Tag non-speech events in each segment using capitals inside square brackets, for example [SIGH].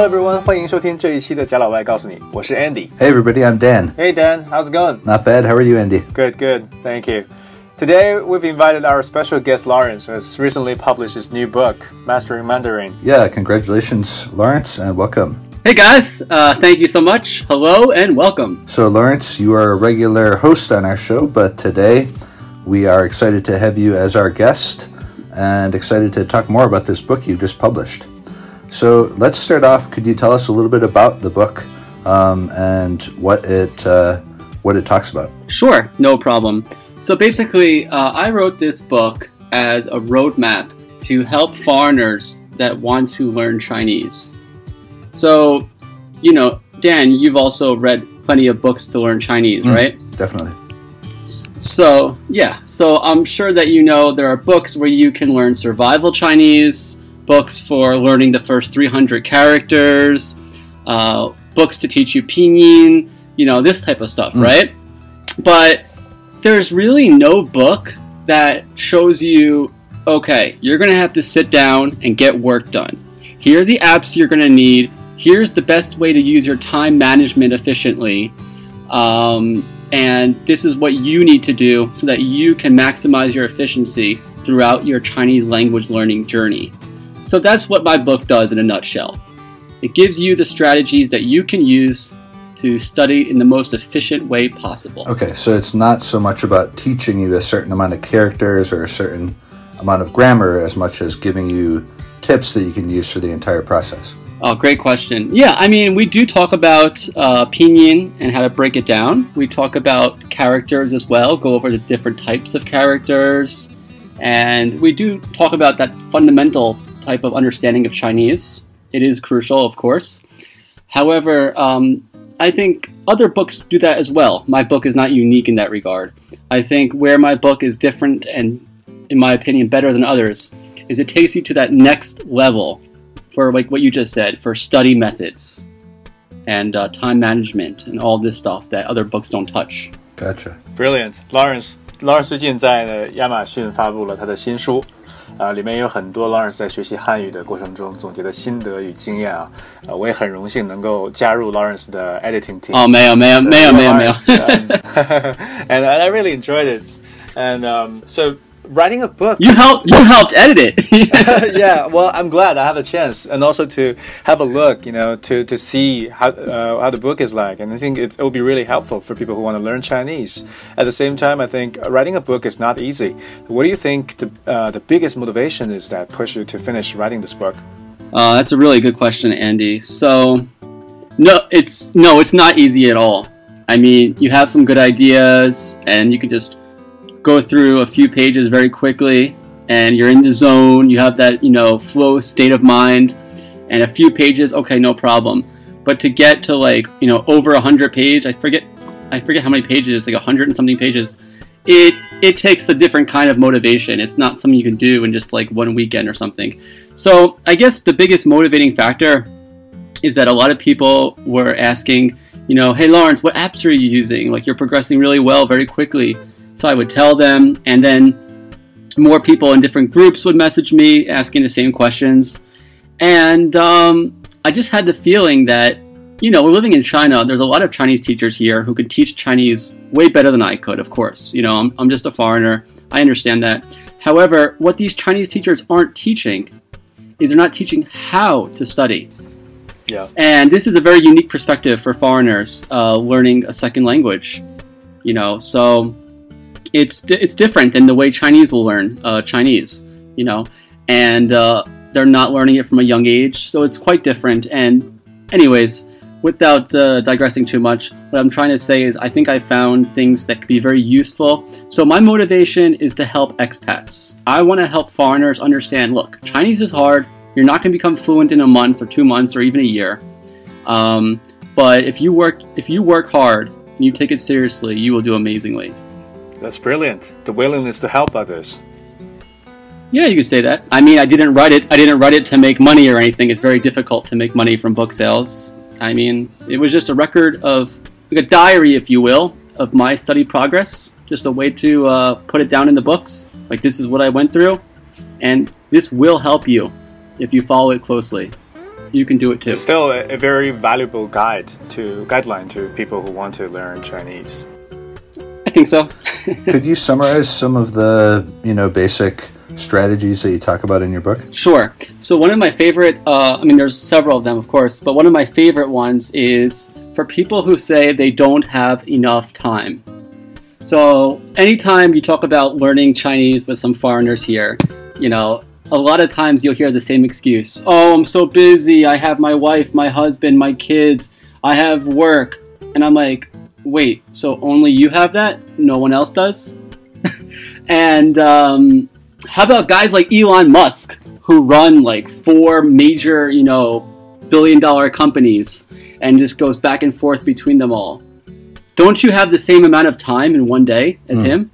Hello everyone，欢迎收听这一期的贾老外告诉你，我是 Andy。 Hey everybody, I'm Dan. Hey Dan, how's it going? Not bad. How are you, Andy? Good, good. Thank you. Today we've invited our special guest Lawrence, who has recently published his new book, Mastering Mandarin. Yeah, congratulations, Lawrence, and welcome. Hey guys, uh, thank you so much. Hello and welcome. So, Lawrence, you are a regular host on our show, but today we are excited to have you as our guest and excited to talk more about this book you just published. So, let's start off. Could you tell us a little bit about the book um, and what it uh, what it talks about? Sure, no problem. So basically, uh, I wrote this book as a roadmap to help foreigners that want to learn Chinese. So, you know, Dan, you've also read plenty of books to learn Chinese, Mm. right? Definitely. So, yeah, so I'm sure that you know there are books where you can learn survival Chinese, books for learning the first 300 characters, uh, books to teach you pinyin, you know, this type of stuff, Mm. right? But there's really no book that shows you, okay, you're going to have to sit down and get work done. Here are the apps you're going to need. Here's the best way to use your time management efficiently. Um, and this is what you need to do so that you can maximize your efficiency throughout your Chinese language learning journey. So that's what my book does in a nutshell. It gives you the strategies that you can use to study in the most efficient way possible. Okay, so it's not so much about teaching you a certain amount of characters or a certain amount of grammar as much as giving you tips that you can use for the entire process. Oh, great question. Yeah, I mean, we do talk about uh, pinyin and how to break it down. We talk about characters as well, go over the different types of characters. And we do talk about that fundamental type of understanding of Chinese. It is crucial, of course. However, um, I think other books do that as well. My book is not unique in that regard. I think where my book is different and, in my opinion, better than others is it takes you to that next level for like what you just said for study methods and uh, time management and all this stuff that other books don't touch. Gotcha. Brilliant, Lawrence. Lawrence 最近在呢亚马逊发布了他的新书， 啊、里面有很多 Lawrence 在学习汉语的过程中总结的心得与经验啊，呃，我也很荣幸能够加入 Lawrence 的 editing team。哦，没有没有没有没有没有 um, and I really enjoyed it. And um, so writing a book. You helped you helped edit it. [LAUGHS] [LAUGHS] yeah, well, I'm glad I have a chance, and also to have a look, you know, to to see how uh, how the book is like, and I think it, it will be really helpful for people who want to learn Chinese. At the same time, I think writing a book is not easy. What do you think the uh, the biggest motivation is that push you to finish writing this book? Uh, that's a really good question, Andy. So, no, it's no, it's not easy at all. I mean, you have some good ideas, and you can just go through a few pages very quickly, and you're in the zone. You have that, you know, flow state of mind, and a few pages, okay, no problem. But to get to like, you know, over a hundred page, I forget, I forget how many pages, like a hundred and something pages. It it takes a different kind of motivation. It's not something you can do in just like one weekend or something. So I guess the biggest motivating factor is that a lot of people were asking, you know, hey Lawrence, what apps are you using? Like you're progressing really well very quickly. So I would tell them, and then more people in different groups would message me asking the same questions. And um, I just had the feeling that, you know, we're living in China, there's a lot of Chinese teachers here who could teach Chinese way better than I could, of course. You know, I'm, I'm just a foreigner. I understand that. However, what these Chinese teachers aren't teaching is they're not teaching how to study. Yeah. And this is a very unique perspective for foreigners uh, learning a second language. You know, so it's it's different than the way Chinese will learn uh, Chinese. You know, and uh, they're not learning it from a young age, so it's quite different. And, anyways, without uh, digressing too much, what I'm trying to say is I think I found things that could be very useful. So my motivation is to help expats. I want to help foreigners understand. Look, Chinese is hard. You're not going to become fluent in a month or two months or even a year. Um, but if you work if you work hard and you take it seriously, you will do amazingly. That's brilliant. The willingness to help others. Yeah, you could say that. I mean, I didn't write it. I didn't write it to make money or anything. It's very difficult to make money from book sales. I mean, it was just a record of like a diary, if you will, of my study progress. Just a way to uh, put it down in the books. Like this is what I went through, and this will help you if you follow it closely. you can do it too. It's still a, a very valuable guide to guideline to people who want to learn Chinese. I think so. Could you summarize some of the you know basic strategies that you talk about in your book? Sure. So one of my favorite, uh, I mean, there's several of them, of course, but one of my favorite ones is for people who say they don't have enough time. So anytime you talk about learning Chinese with some foreigners here, you know, a lot of times you'll hear the same excuse. Oh, I'm so busy. I have my wife, my husband, my kids. I have work. And I'm like, wait, so only you have that? No one else does? [LAUGHS] and um, how about guys like Elon Musk who run like four major, you know, billion dollar companies and just goes back and forth between them all? Don't you have the same amount of time in one day as Mm. him?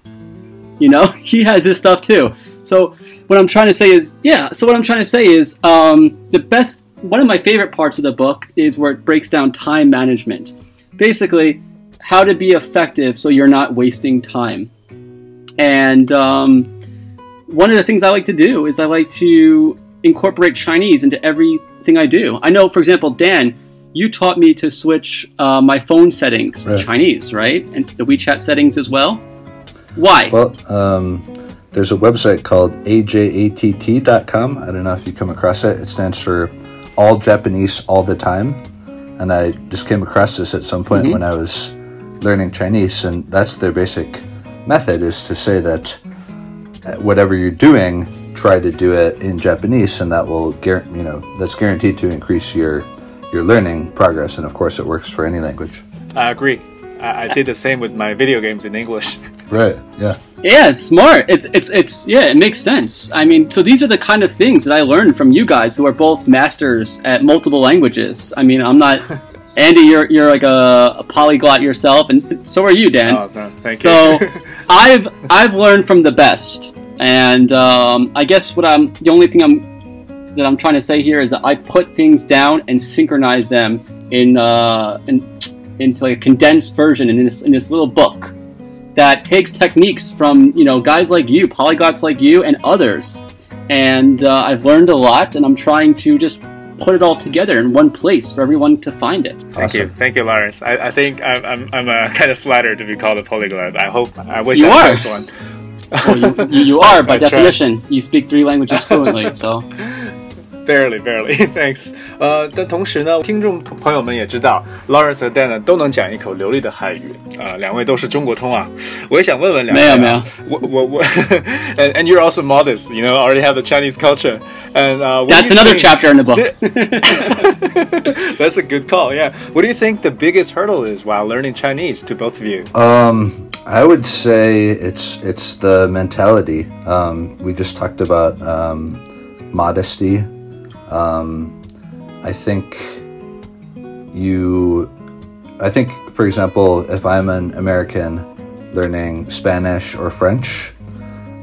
You know, [LAUGHS] he has his stuff too. So what I'm trying to say is, yeah. So what I'm trying to say is, um, the best, one of my favorite parts of the book is where it breaks down time management. Basically, how to be effective so you're not wasting time. And um, one of the things I like to do is I like to incorporate Chinese into everything I do. I know, for example, Dan, you taught me to switch uh, my phone settings to Right. Chinese, right? And the WeChat settings as well. Why? Well, um, there's a website called ajatt.com. I don't know if you come across it. It stands for All Japanese All the Time. And I just came across this at some point when I was learning Chinese, and that's their basic method is to say that uh, whatever you're doing, try to do it in Japanese, and that will, guar- you know, that's guaranteed to increase your your learning progress. And of course, it works for any language. I agree. I, I did the same with my video games in English. [LAUGHS] Right. Yeah. Yeah, it's smart. It's it's it's yeah, it makes sense. I mean, so these are the kind of things that I learned from you guys who are both masters at multiple languages. I mean, I'm not [LAUGHS] Andy, you're you're like a, a polyglot yourself, and so are you, Dan. Oh, no, thank so you. [LAUGHS] I've I've learned from the best, and um, I guess what I'm the only thing I'm that I'm trying to say here is that I put things down and synchronize them in uh, in into like a condensed version in this in this little book that takes techniques from you know guys like you, polyglots like you, and others. And uh, I've learned a lot, and I'm trying to just put it all together in one place for everyone to find it. Thank you, thank you, Lawrence. I, I think I'm I'm, I'm uh, [LAUGHS] kind of flattered to be called a polyglot. I hope I wish You I are. was one. Well, you, you, you [LAUGHS] are by I try. definition. You speak three languages fluently, so. [LAUGHS] Barely, barely. Thanks. 呃，但同时呢，听众朋友们也知道，Lawrence 和 Dan 呢都能讲一口流利的汉语。呃，两位都是中国通啊。我也想问问两位、啊，没有没有。我我我，and and you're also modest, you know, already have the Chinese culture, and uh, what do That's you another think- chapter in the book. [LAUGHS] That's a good call. Yeah. What do you think the biggest hurdle is while learning Chinese to both of you? Um, I would say it's it's the mentality. Um, we just talked about um, modesty. um, I think you. I think, for example, if I'm an American learning Spanish or French,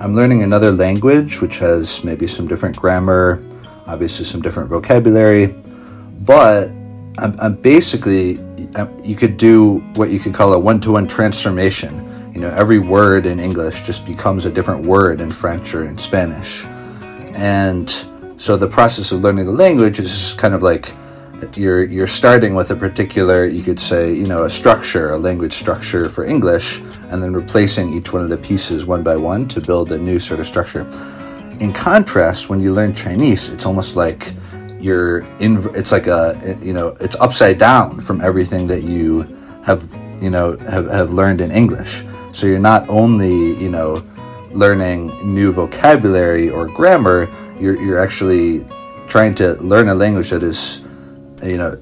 I'm learning another language which has maybe some different grammar, obviously some different vocabulary, but I'm, I'm basically I'm- you could do what you could call a one-to-one transformation. You know, every word in English just becomes a different word in French or in Spanish, and so the process of learning the language is kind of like you're you're starting with a particular you could say you know a structure a language structure for english and then replacing each one of the pieces one by one to build a new sort of structure. In contrast when you learn chinese it's almost like you're in it's like a you know it's upside down from everything that you have you know have, have learned in english. So you're not only you know learning new vocabulary or grammar you're, you're actually trying to learn a language that is you know,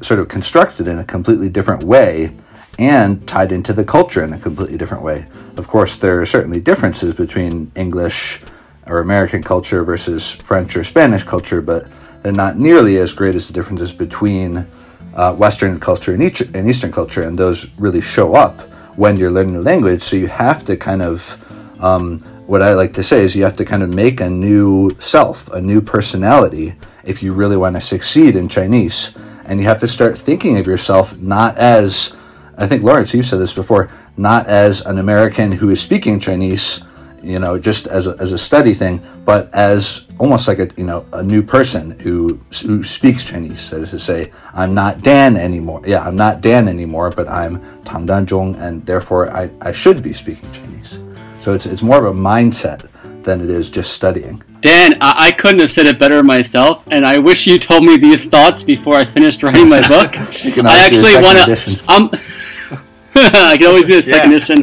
sort of constructed in a completely different way and tied into the culture in a completely different way. Of course, there are certainly differences between English or American culture versus French or Spanish culture, but they're not nearly as great as the differences between uh, Western culture and, each, and Eastern culture, and those really show up when you're learning the language. So you have to kind of um, what I like to say is you have to kind of make a new self, a new personality, if you really want to succeed in Chinese. And you have to start thinking of yourself not as, I think Lawrence, you said this before, not as an American who is speaking Chinese, you know, just as a, as a study thing, but as almost like a you know a new person who who speaks Chinese. That is to say, I'm not Dan anymore. Yeah, I'm not Dan anymore, but I'm Tang Danzhong, and therefore I, I should be speaking Chinese. So it's it's more of a mindset than it is just studying. Dan, I, I couldn't have said it better myself, and I wish you told me these thoughts before I finished writing my book. [LAUGHS] I actually want to. Um, I can always do a second yeah. edition,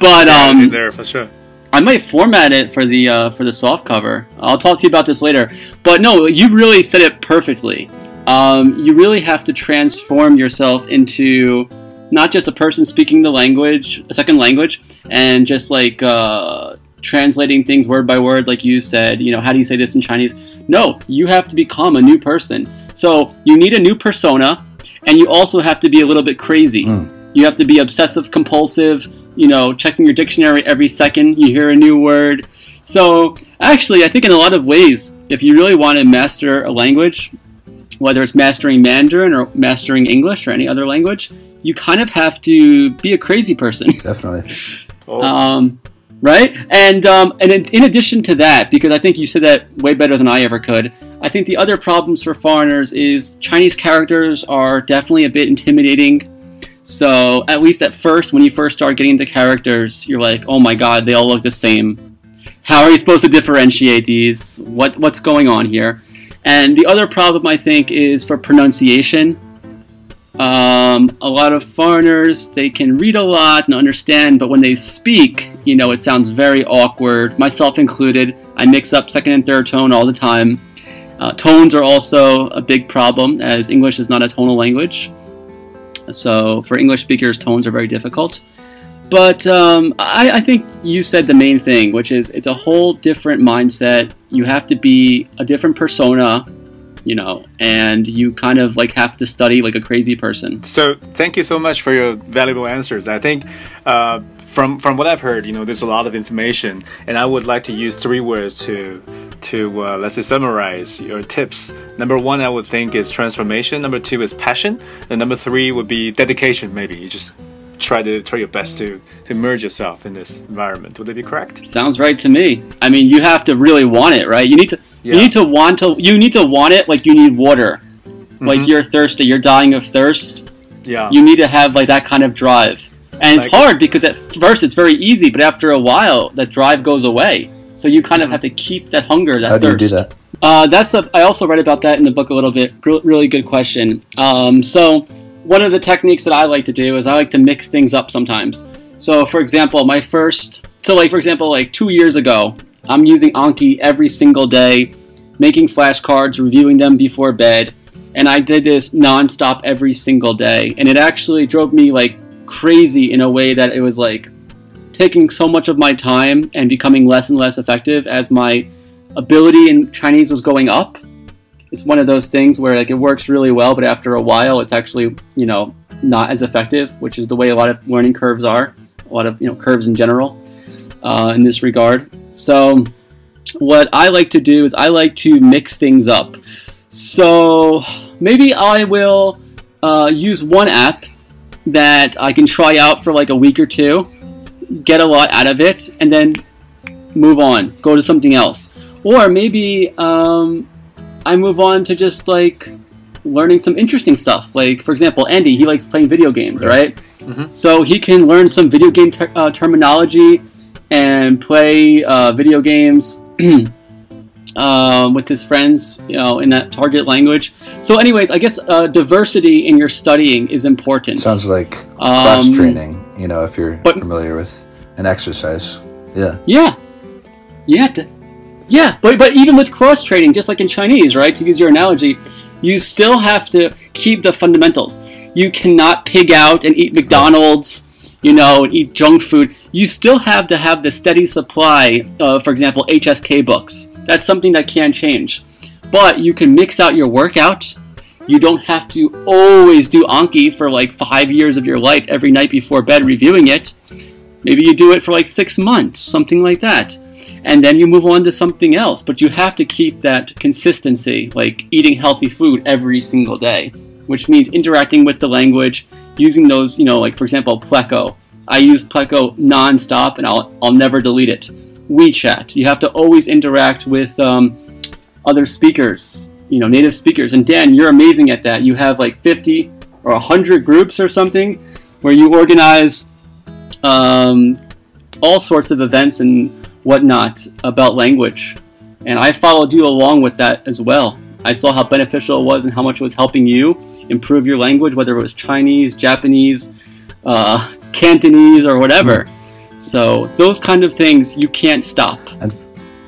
but um, there for sure. I might format it for the uh, for the soft cover. I'll talk to you about this later. But no, you really said it perfectly. Um, you really have to transform yourself into not just a person speaking the language, a second language, and just like uh, translating things word by word, like you said. You know, how do you say this in Chinese? No, you have to become a new person. So you need a new persona, and you also have to be a little bit crazy. Mm. You have to be obsessive compulsive you know, checking your dictionary every second you hear a new word. So, actually, I think in a lot of ways, if you really want to master a language, whether it's mastering Mandarin or mastering English or any other language, you kind of have to be a crazy person. [LAUGHS] Definitely. Oh. Um, right? And um, and in, in, addition to that, because I think you said that way better than I ever could. I think the other problems for foreigners is Chinese characters are definitely a bit intimidating so at least at first, when you first start getting into characters, you're like, oh my god, they all look the same. How are you supposed to differentiate these? What what's going on here? And the other problem I think is for pronunciation. Um, a lot of foreigners they can read a lot and understand, but when they speak, you know, it sounds very awkward. Myself included. I mix up second and third tone all the time. Uh, tones are also a big problem, as English is not a tonal language. So for English speakers, tones are very difficult. But um, I, I, think you said the main thing, which is it's a whole different mindset. You have to be a different persona, you know, and you kind of like have to study like a crazy person. So thank you so much for your valuable answers. I think. Uh, from, from what I've heard, you know, there's a lot of information, and I would like to use three words to to uh, let's say summarize your tips. Number one, I would think is transformation. Number two is passion, and number three would be dedication. Maybe you just try to try your best to to immerse yourself in this environment. Would that be correct? Sounds right to me. I mean, you have to really want it, right? You need to yeah. you need to want to you need to want it like you need water. Mm-hmm. Like you're thirsty, you're dying of thirst. Yeah. You need to have like that kind of drive. And it's hard because at first it's very easy, but after a while that drive goes away. So you kind of have to keep that hunger, that How thirst. do you do that? Uh, that's a, I also read about that in the book a little bit. really good question. Um, so one of the techniques that I like to do is I like to mix things up sometimes. So for example, my first, so like for example, like two years ago, I'm using Anki every single day, making flashcards, reviewing them before bed, and I did this nonstop every single day, and it actually drove me like crazy in a way that it was like taking so much of my time and becoming less and less effective as my ability in Chinese was going up. It's one of those things where like it works really well, but after a while, it's actually you know not as effective, which is the way a lot of learning curves are, a lot of you know curves in general uh, in this regard. So what I like to do is I like to mix things up. So maybe I will uh, use one app that I can try out for like a week or two get a lot out of it, and then move on, go to something else. Or maybe um, I move on to just like learning some interesting stuff. Like, for example, Andy, he likes playing video games, right? Mm-hmm. So he can learn some video game ter- uh, terminology and play uh, video games [CLEARS THROAT] um, with his friends, you know, in that target language. So, anyways, I guess uh, diversity in your studying is important. Sounds like cross training. Um, you know, if you're but, familiar with an exercise. Yeah. Yeah. Yeah. Yeah, but but even with cross training, just like in Chinese, right? To use your analogy, you still have to keep the fundamentals. You cannot pig out and eat McDonald's, you know, and eat junk food. You still have to have the steady supply of, for example, HSK books. That's something that can change. But you can mix out your workout. You don't have to always do Anki for like five years of your life every night before bed reviewing it. Maybe you do it for like six months, something like that. And then you move on to something else. But you have to keep that consistency, like eating healthy food every single day, which means interacting with the language, using those, you know, like for example, Pleco. I use Pleco nonstop and I'll, I'll never delete it. WeChat. You have to always interact with um, other speakers, you know, native speakers. And Dan, you're amazing at that. You have like 50 or 100 groups or something where you organize um, all sorts of events and whatnot about language. And I followed you along with that as well. I saw how beneficial it was and how much it was helping you improve your language, whether it was Chinese, Japanese, uh, Cantonese, or whatever. Mm. So those kind of things you can't stop. And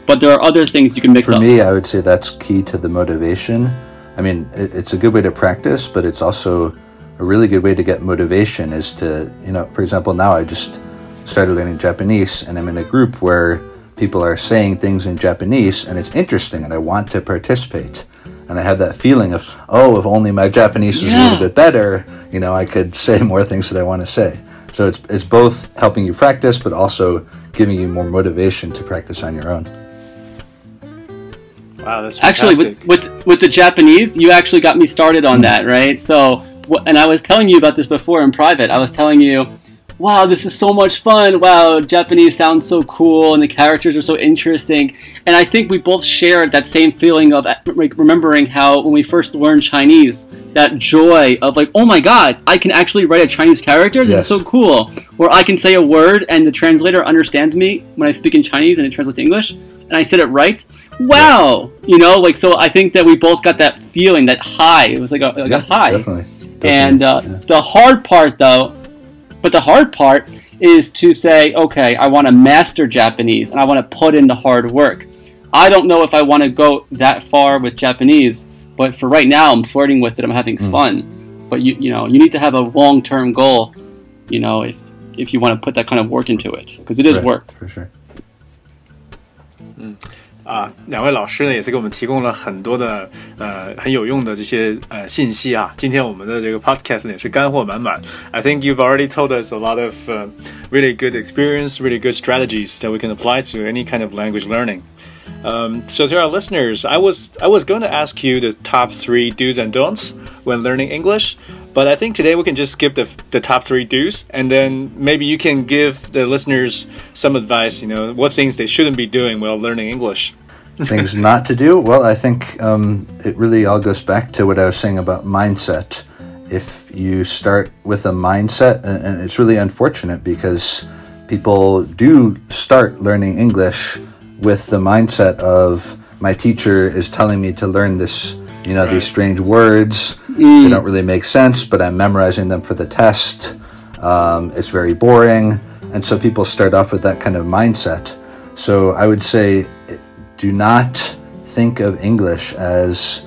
but there are other things you can mix for up. For me, I would say that's key to the motivation. I mean, it, it's a good way to practice, but it's also a really good way to get motivation. Is to you know, for example, now I just started learning Japanese, and I'm in a group where people are saying things in Japanese, and it's interesting, and I want to participate. And I have that feeling of, oh, if only my Japanese was yeah. a little bit better, you know, I could [LAUGHS] say more things that I want to say. So it's it's both helping you practice, but also giving you more motivation to practice on your own. Wow, that's actually with, with with the Japanese, you actually got me started on mm. that, right? So, and I was telling you about this before in private. I was telling you, wow, this is so much fun. Wow, Japanese sounds so cool, and the characters are so interesting. And I think we both shared that same feeling of like remembering how when we first learned Chinese, that joy of like, oh my god, I can actually write a Chinese character. This yes. is so cool. Or I can say a word and the translator understands me when I speak in Chinese and it translates to English, and I said it right wow, you know, like so. I think that we both got that feeling, that high. It was like a like yeah, a high. Definitely. definitely. And uh, yeah. the hard part, though, but the hard part is to say, okay, I want to master Japanese and I want to put in the hard work. I don't know if I want to go that far with Japanese, but for right now, I'm flirting with it. I'm having mm. fun. But you, you know, you need to have a long-term goal. You know, if if you want to put that kind of work into it, because it is right, work. For sure. Mm. 啊，两位老师呢也是给我们提供了很多的呃很有用的这些呃信息啊。今天我们的这个 podcast 呢也是干货满满。I think you've already told us a lot of uh, really good experience, really good strategies that we can apply to any kind of language learning. Um, so to our listeners, I was I was going to ask you the top three do's and don'ts when learning English. But I think today we can just skip the, the top three do's, and then maybe you can give the listeners some advice. You know, what things they shouldn't be doing while learning English. things not to do. Well, I think um, it really all goes back to what I was saying about mindset. If you start with a mindset, and, and it's really unfortunate because people do start learning English with the mindset of my teacher is telling me to learn this you know, right. these strange words. Mm. They don't really make sense, but I'm memorizing them for the test. Um, it's very boring. And so people start off with that kind of mindset. So I would say do not think of English as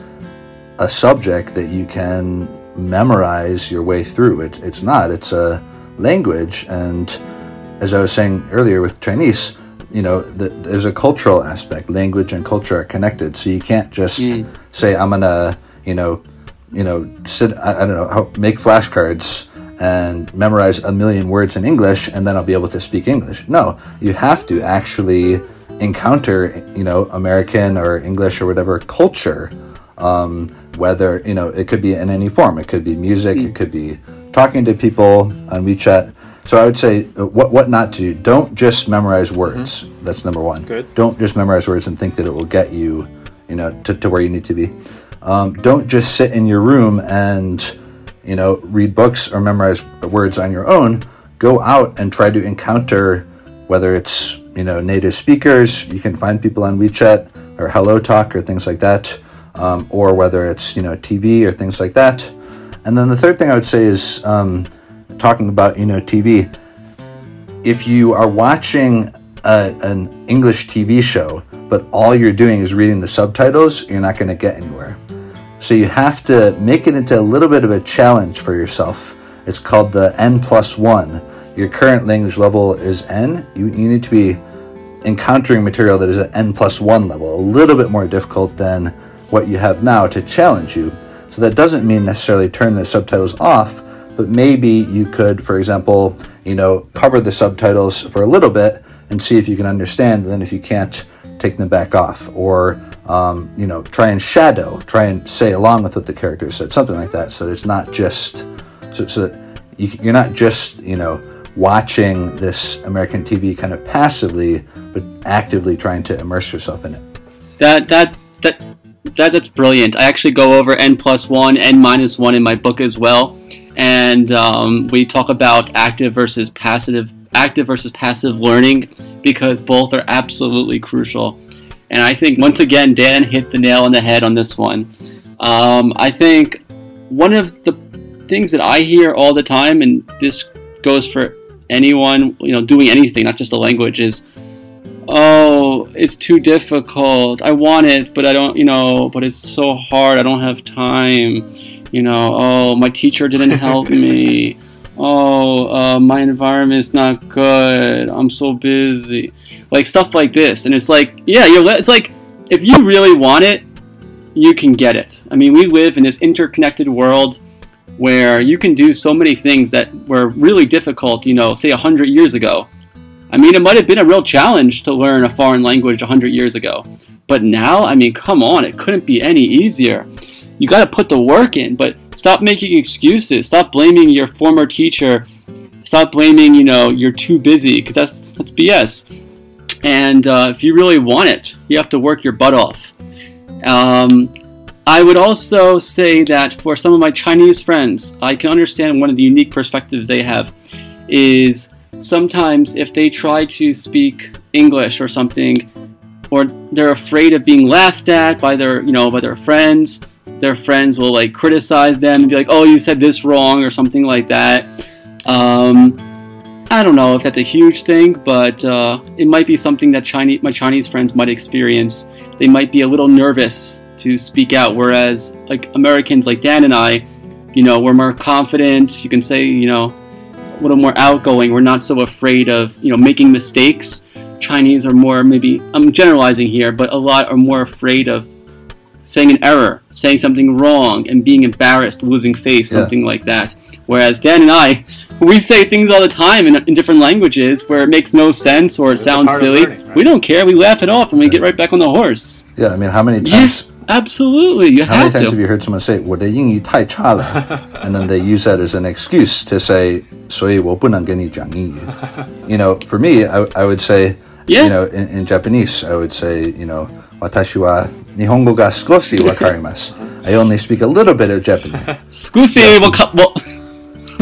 a subject that you can memorize your way through. It's, it's not, it's a language. And as I was saying earlier with Chinese, you know, the, there's a cultural aspect. Language and culture are connected, so you can't just mm. say, "I'm gonna," you know, you know, sit. I, I don't know, make flashcards and memorize a million words in English, and then I'll be able to speak English. No, you have to actually encounter, you know, American or English or whatever culture. Um, whether you know, it could be in any form. It could be music. Mm. It could be talking to people on WeChat so I would say uh, what what not to do. Don't just memorize words. Mm-hmm. That's number one. Good. Don't just memorize words and think that it will get you, you know, to, to where you need to be. Um, don't just sit in your room and, you know, read books or memorize words on your own. Go out and try to encounter whether it's you know native speakers. You can find people on WeChat or Hello Talk or things like that, um, or whether it's you know TV or things like that. And then the third thing I would say is. Um, talking about you know TV, if you are watching a, an English TV show, but all you're doing is reading the subtitles, you're not going to get anywhere. So you have to make it into a little bit of a challenge for yourself. It's called the N plus one. Your current language level is N. You, you need to be encountering material that is at N plus one level, a little bit more difficult than what you have now to challenge you. So that doesn't mean necessarily turn the subtitles off, but maybe you could, for example, you know, cover the subtitles for a little bit and see if you can understand. And then if you can't, take them back off, or um, you know, try and shadow, try and say along with what the character said, something like that. So it's not just so, so that you, you're not just you know watching this American TV kind of passively, but actively trying to immerse yourself in it. That that that that that's brilliant. I actually go over n plus one, n minus one in my book as well, and um, we talk about active versus passive, active versus passive learning because both are absolutely crucial. And I think once again, Dan hit the nail on the head on this one. Um, I think one of the things that I hear all the time, and this goes for anyone, you know, doing anything, not just the language, is, oh, it's too difficult. I want it, but I don't, you know, but it's so hard. I don't have time. You know, oh, my teacher didn't help me. [LAUGHS] Oh, uh, my environment is not good. I'm so busy. Like stuff like this, and it's like, yeah, you're. It's like if you really want it, you can get it. I mean, we live in this interconnected world where you can do so many things that were really difficult, you know, say 100 years ago. I mean, it might have been a real challenge to learn a foreign language 100 years ago. But now, I mean, come on, it couldn't be any easier. You got to put the work in, but stop making excuses. Stop blaming your former teacher. Stop blaming, you know, you're too busy because that's that's BS. And uh, if you really want it, you have to work your butt off. Um, I would also say that for some of my Chinese friends, I can understand one of the unique perspectives they have is sometimes if they try to speak English or something, or they're afraid of being laughed at by their, you know, by their friends, their friends will like criticize them and be like, "Oh, you said this wrong" or something like that. Um, I don't know if that's a huge thing, but uh, it might be something that Chinese my Chinese friends might experience. They might be a little nervous to speak out, whereas like Americans like Dan and I, you know, we're more confident. You can say, you know, a little more outgoing. We're not so afraid of you know making mistakes. Chinese are more maybe I'm generalizing here, but a lot are more afraid of saying an error, saying something wrong, and being embarrassed, losing face, Yeah. something like that. Whereas Dan and I, we say things all the time in, in different languages where it makes no sense or it It's a sounds part of silly. learning, right? We don't care. We laugh it off and we get right back on the horse. Yeah, I mean, how many Yeah, times? absolutely. You How many have times to. have you heard someone say 我的英语太差了 [LAUGHS] and then they use that as an excuse to say 所以我不能跟你讲英语 You know, for me, I, I would say, Yeah. you know, in, in Japanese, I would say, you know, 私は日本語が少しわかります。I only speak a little bit of Japanese. [LAUGHS] Scusi will cut. Well,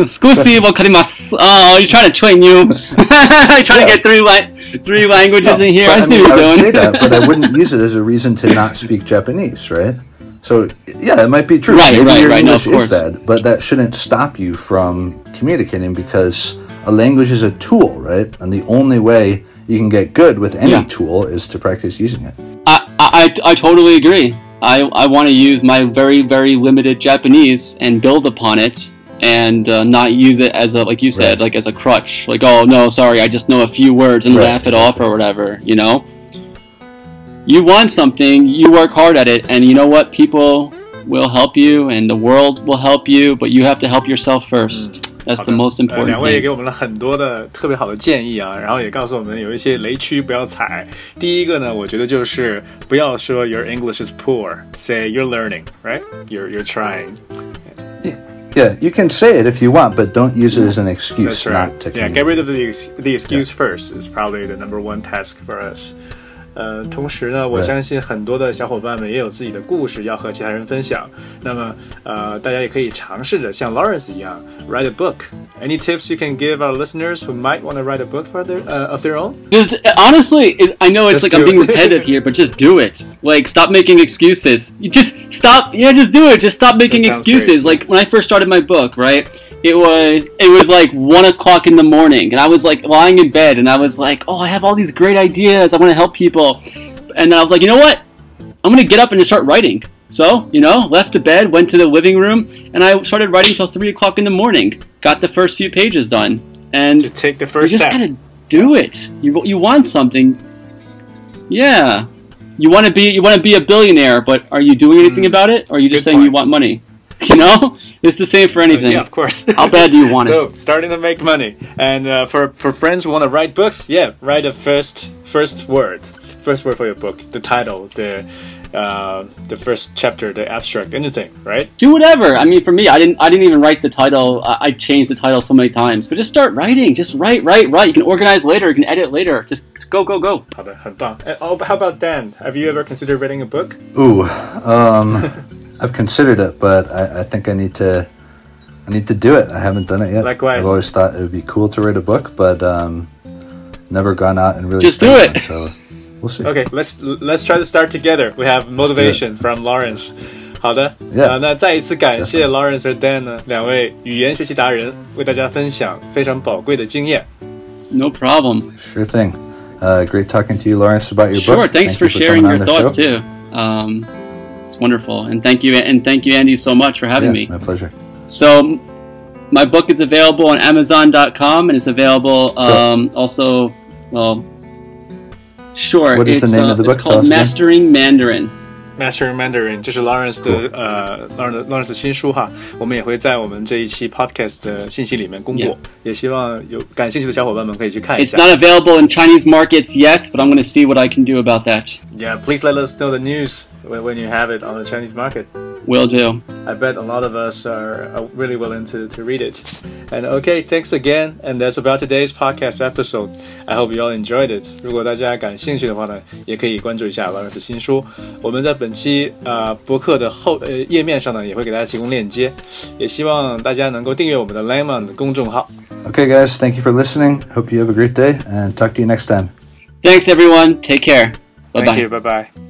Scusi will karimasu. Oh, you're trying to train you. [LAUGHS] trying to Yeah. get three li- three languages in here. But, I I, see mean, what I you're would say doing. that, but I wouldn't use [LAUGHS] it as a reason to not speak Japanese, right? So yeah, it might be true. Right, Maybe right, your right, no, English of is course. bad, but that shouldn't stop you from communicating because a language is a tool, right? And the only way you can get good with any Yeah. tool is to practice using it. I, I, I totally agree. I, I want to use my very, very limited Japanese and build upon it and uh, not use it as a, like you said, Right. like as a crutch. Like, oh, no, sorry, I just know a few words and Right, laugh it off or whatever, you know? You want something, you work hard at it, and you know what? People will help you and the world will help you, but you have to help yourself first. That's 好 the 的 most 呃 important 两位也 thing. 给我们了很多的特别好的建议啊，然后也告诉我们有一些雷区不要踩。第一个呢，我觉得就是不要说 your English is poor，say you're learning, right? You're you're trying. Yeah, you can say it if you want, but don't use it as an excuse That's right. not to Yeah, communicate. get rid of the ex- the excuse first is probably the number one task for us. 呃，同时呢，我对相信很多的小伙伴们也有自己的故事要和其他人分享。那么，呃，大家也可以尝试着像 Lawrence 一样 write a book. Any tips you can give our listeners who might want to write a book for their uh, of their own? Just honestly, it, I know it's Just like I'm do being it. repetitive here, but just do it. Like, stop making excuses. You just stop. Yeah, just do it. Just stop making sounds excuses. great. Like when I first started my book, right? It was it was like one o'clock in the morning, and I was like lying in bed, and I was like, oh, I have all these great ideas. I want to help people, and then I was like, you know what? I'm gonna get up and just start writing. So, you know, left the bed, went to the living room, and I started writing till three o'clock in the morning. Got the first few pages done, and Just take the you first just step. gotta do it. You you want something. Yeah, you want to be you want to be a billionaire, but are you doing anything mm. about it? Or are you just Good saying you want money? [LAUGHS] You know, it's the same for anything. Yeah, of course. How bad do you want so, [LAUGHS] it? starting to make money, and uh, for for friends who want to write books, yeah, write the first first word, first word for your book, the title, the uh, the first chapter, the abstract, anything, right? Do whatever. I mean, for me, I didn't. I didn't even write the title. I, I changed the title so many times. But just start writing. Just write, write, write. You can organize later. You can edit later. Just, just go, go, go. 好的，很棒。And, oh, how about Dan? Have you ever considered writing a book? Ooh, um, [LAUGHS] I've considered it, but I, I think I need to. I need to do it. I haven't done it yet. Likewise. I've always thought it would be cool to write a book, but um, never gone out and really. Just do started it. one, so we'll see. Okay, let's let's try to start together. We have motivation from Lawrence. 好的 Yeah. 啊那再一次感谢 Lawrence 和 Dan 呢两位语言学习达人，为大家分享非常宝贵的经验。 No problem. Sure thing. Uh, great talking to you, Lawrence, about your Sure. book. Thanks Thank for you sharing coming your on the thoughts show. too. Um, it's wonderful, and thank you, and thank you, Andy, so much for having Yeah, me. my pleasure. So, my book is available on Amazon.com, and it's available Sure. um, also. Well, sure. What is the it's, name uh, of the it's book? Tell called. Mastering Mandarin. Master Mandarin，这是 Lawrence 的呃 Lawrence Lawrence 的新书哈，我们也会在我们这一期 podcast 的信息里面公布 Yeah. 也希望有感兴趣的小伙伴们可以去看一 It's 下。 not available in Chinese markets yet, but I'm going to see what I can do about that. Yeah, please let us know the news when, when you have it on the Chinese market. Will do. I bet a lot of us are, are really willing to, to read it. And okay, thanks again. And that's about today's podcast episode. I hope you all enjoyed it. 如果大家感兴趣的话呢，也可以关注一下 Lawrence 的新书。我们在本期呃博客的后呃页面上呢，也会给大家提供链接。也希望大家能够订阅我们的 Lemon 的公众号。 Okay, guys, thank you for listening. Hope you have a great day, and talk to you next time. Thanks, everyone. Take care. Bye Thank bye. you. Bye bye.